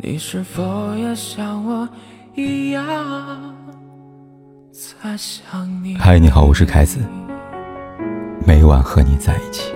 你是否也像我一样在想你？嗨，你好，我是凯子，每晚和你在一起。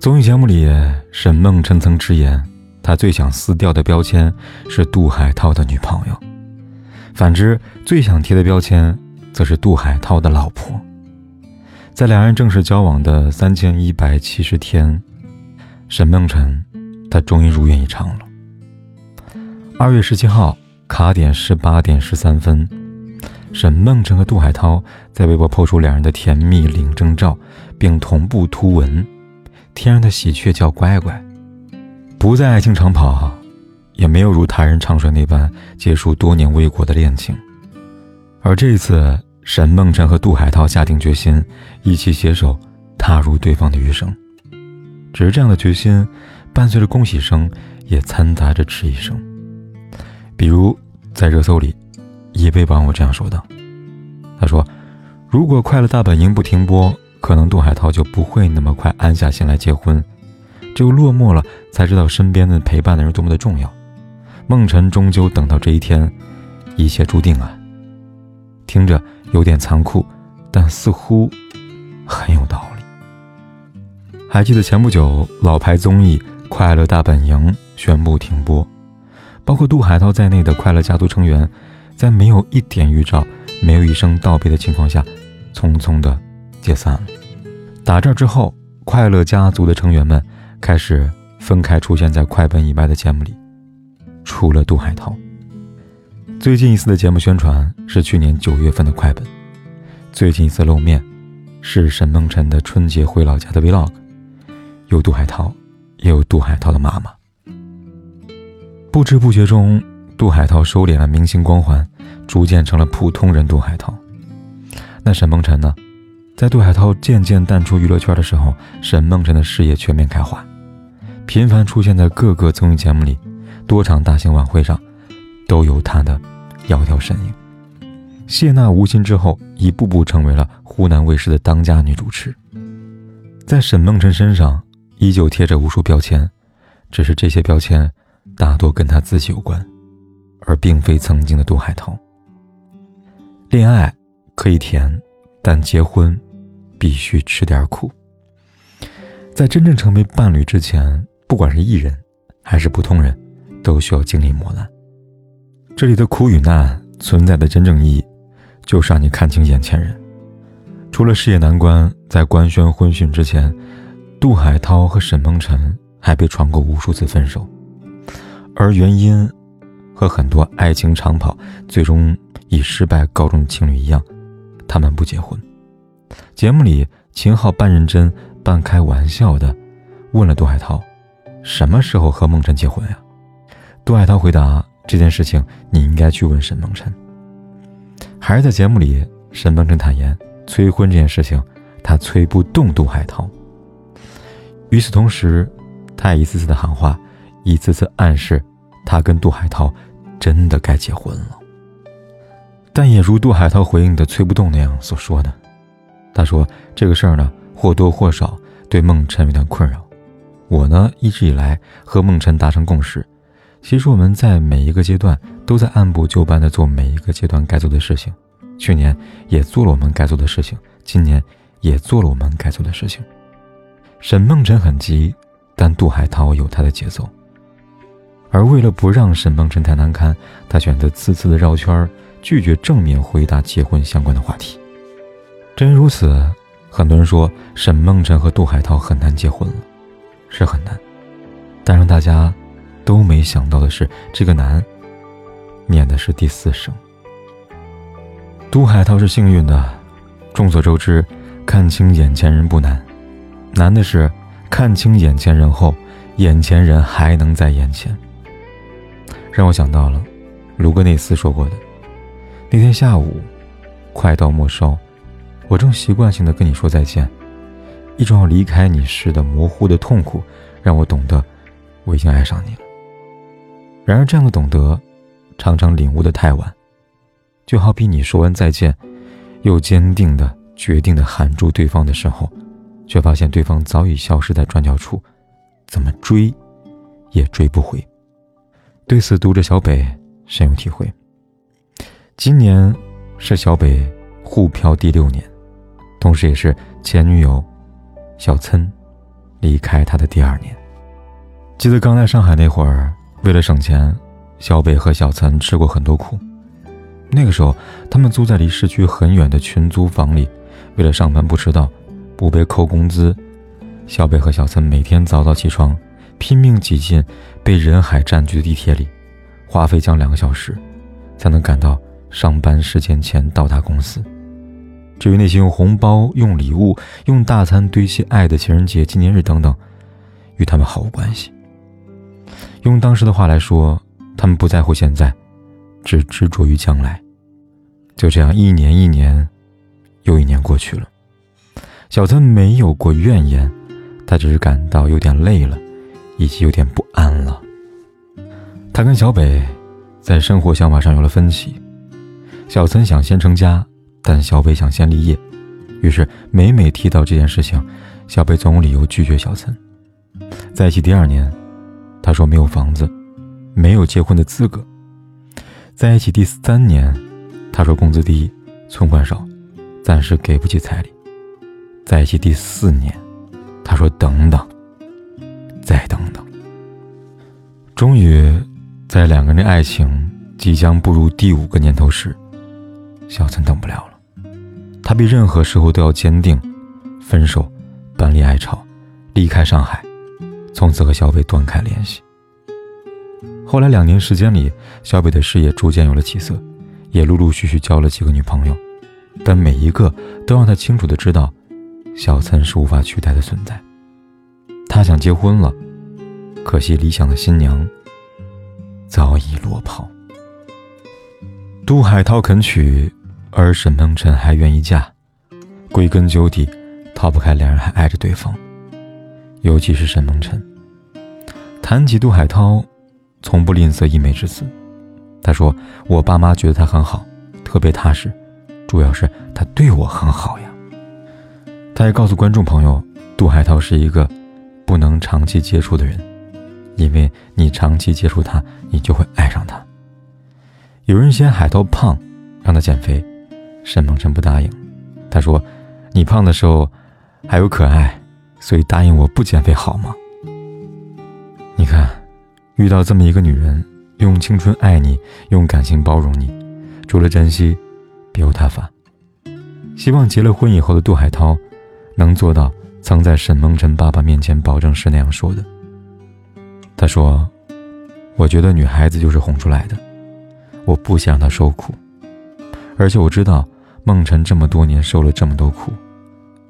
综艺节目里，沈梦辰曾直言，他最想撕掉的标签是杜海涛的女朋友，反之，最想贴的标签。则是杜海涛的老婆。在两人正式交往的三千一百七十天，沈梦辰，他终于如愿以偿了。二月十七号，卡点十八点十三分，沈梦辰和杜海涛在微博抛出两人的甜蜜领证照，并同步图文：“天上的喜鹊叫乖乖。”不再爱情长跑，也没有如他人唱衰那般结束多年未果的恋情，而这一次。沈梦辰和杜海涛下定决心，一起携手踏入对方的余生。只是这样的决心，伴随着恭喜声，也掺杂着质疑声。比如在热搜里，一位网友这样说道：“他说，如果《快乐大本营》不停播，可能杜海涛就不会那么快安下心来结婚。只有落寞了，才知道身边的陪伴的人多么的重要。梦辰终究等到这一天，一切注定啊。”听着。有点残酷，但似乎很有道理。还记得前不久老牌综艺《快乐大本营》宣布停播，包括杜海涛在内的快乐家族成员，在没有一点预兆、没有一声道别的情况下，匆匆的解散了。打这之后，快乐家族的成员们开始分开出现在快本以外的节目里，除了杜海涛。最近一次的节目宣传是去年九月份的快本，最近一次露面是沈梦辰的春节回老家的 vlog，有杜海涛，也有杜海涛的妈妈。不知不觉中，杜海涛收敛了明星光环，逐渐成了普通人杜海涛。那沈梦辰呢？在杜海涛渐渐淡出娱乐圈的时候，沈梦辰的事业全面开花，频繁出现在各个综艺节目里，多场大型晚会上。都有她的窈窕身影。谢娜无心之后，一步步成为了湖南卫视的当家女主持。在沈梦辰身上，依旧贴着无数标签，只是这些标签大多跟她自己有关，而并非曾经的杜海涛。恋爱可以甜，但结婚必须吃点苦。在真正成为伴侣之前，不管是艺人还是普通人，都需要经历磨难。这里的苦与难存在的真正意义，就是让你看清眼前人。除了事业难关，在官宣婚讯之前，杜海涛和沈梦辰还被传过无数次分手，而原因和很多爱情长跑最终以失败告终的情侣一样，他们不结婚。节目里，秦昊半认真半开玩笑的问了杜海涛：“什么时候和梦辰结婚呀？”杜海涛回答。这件事情你应该去问沈梦辰。还是在节目里，沈梦辰坦言，催婚这件事情他催不动杜海涛。与此同时，他也一次次的喊话，一次次暗示，他跟杜海涛真的该结婚了。但也如杜海涛回应的催不动那样所说的，他说这个事儿呢，或多或少对梦辰有点困扰。我呢，一直以来和梦辰达成共识。其实我们在每一个阶段都在按部就班的做每一个阶段该做的事情，去年也做了我们该做的事情，今年也做了我们该做的事情。沈梦辰很急，但杜海涛有他的节奏。而为了不让沈梦辰太难堪，他选择次次的绕圈，拒绝正面回答结婚相关的话题。真如此，很多人说沈梦辰和杜海涛很难结婚了，是很难，但让大家。都没想到的是，这个男念的是第四声。杜海涛是幸运的，众所周知，看清眼前人不难，难的是看清眼前人后，眼前人还能在眼前。让我想到了卢格内斯说过的：那天下午，快到末梢，我正习惯性的跟你说再见，一种要离开你时的模糊的痛苦，让我懂得我已经爱上你了。然而，这样的懂得，常常领悟的太晚，就好比你说完再见，又坚定的、决定的喊住对方的时候，却发现对方早已消失在转角处，怎么追，也追不回。对此，读者小北深有体会。今年是小北沪漂第六年，同时也是前女友小岑离开他的第二年。记得刚来上海那会儿，为了省钱，小北和小岑吃过很多苦。那个时候，他们租在离市区很远的群租房里，为了上班不迟到，不被扣工资，小北和小岑每天早早起床，拼命挤进被人海占据的地铁里，花费将两个小时，才能赶到上班时间前到达公司。至于那些用红包、用礼物、用大餐堆砌爱的情人节、纪念日等等，与他们毫无关系。用当时的话来说，他们不在乎现在。只执着于将来，就这样一年一年，又一年过去了。小岑没有过怨言，他只是感到有点累了，以及有点不安了。他跟小北在生活想法上有了分歧。小岑想先成家，但小北想先立业。于是每每提到这件事情，小北总有理由拒绝小岑。在一起第二年，他说没有房子，没有结婚的资格。在一起第三年，他说工资低，存款少，暂时给不起彩礼。在一起第四年，他说等等，再等等。终于，在两个人的爱情即将步入第五个年头时，小岑等不了了。他比任何时候都要坚定，分手，搬离爱巢，离开上海，从此和小北断开联系。后来两年时间里，小北的事业逐渐有了起色，也陆陆续续交了几个女朋友，但每一个都让他清楚的知道，小岑是无法取代的存在。他想结婚了，可惜理想的新娘早已落跑。杜海涛肯娶，而沈梦辰还愿意嫁，归根究底，逃不开两人还爱着对方，尤其是沈梦辰。谈起杜海涛。从不吝啬溢美之词。他说：“我爸妈觉得他很好，特别踏实，主要是他对我很好呀。”他也告诉观众朋友，杜海涛是一个不能长期接触的人，因为你长期接触他，你就会爱上他。有人嫌海涛胖，让他减肥，沈梦辰不答应。他说：“你胖的时候还有可爱，所以答应我不减肥好吗？”你看。遇到这么一个女人，用青春爱你，用感情包容你，除了珍惜，别无他法。希望结了婚以后的杜海涛，能做到曾在沈梦辰爸爸面前保证是那样说的。他说：“我觉得女孩子就是哄出来的，我不想让她受苦，而且我知道梦辰这么多年受了这么多苦，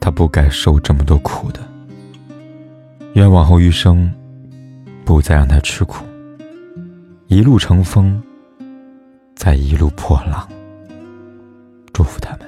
她不该受这么多苦的。愿往后余生。”不再让他吃苦，一路乘风，再一路破浪。祝福他们。